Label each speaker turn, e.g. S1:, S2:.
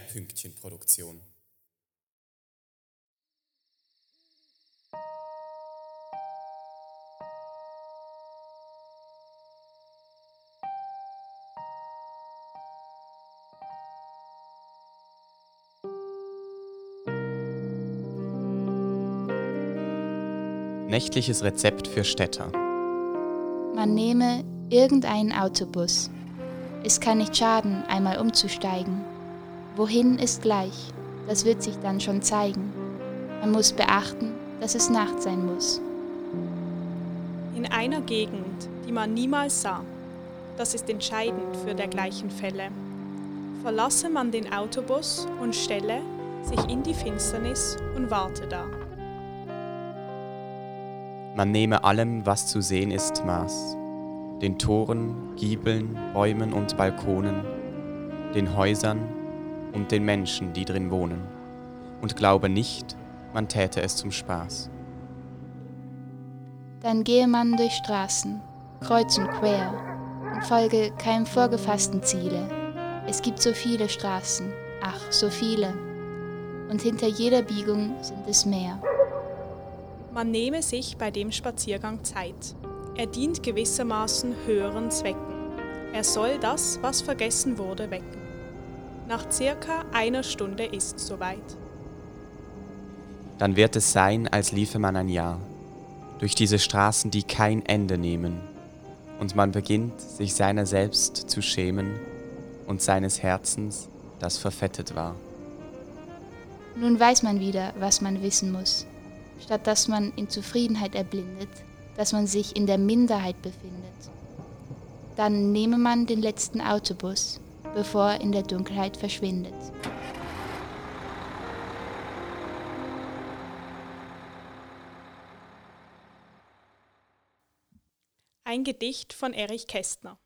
S1: Pünktchenproduktion.
S2: Nächtliches Rezept für Städter.
S3: Man nehme irgendeinen Autobus. Es kann nicht schaden, einmal umzusteigen. Wohin ist gleich, das wird sich dann schon zeigen. Man muss beachten, dass es Nacht sein muss.
S4: In einer Gegend, die man niemals sah, das ist entscheidend für dergleichen Fälle, verlasse man den Autobus und stelle sich in die Finsternis und warte da.
S2: Man nehme allem, was zu sehen ist, Maß. Den Toren, Giebeln, Bäumen und Balkonen, den Häusern und den Menschen, die drin wohnen, und glaube nicht, man täte es zum Spaß.
S3: Dann gehe man durch Straßen, kreuz und quer, und folge keinem vorgefassten Ziele. Es gibt so viele Straßen, ach, so viele. Und hinter jeder Biegung sind es mehr.
S4: Man nehme sich bei dem Spaziergang Zeit. Er dient gewissermaßen höheren Zwecken. Er soll das, was vergessen wurde, wecken. Nach circa einer Stunde ist soweit.
S2: Dann wird es sein, als liefe man ein Jahr durch diese Straßen, die kein Ende nehmen, und man beginnt, sich seiner selbst zu schämen und seines Herzens, das verfettet war.
S3: Nun weiß man wieder, was man wissen muss, statt dass man in Zufriedenheit erblindet, dass man sich in der Minderheit befindet. Dann nehme man den letzten Autobus, bevor er in der Dunkelheit verschwindet.
S4: Ein Gedicht von Erich Kästner.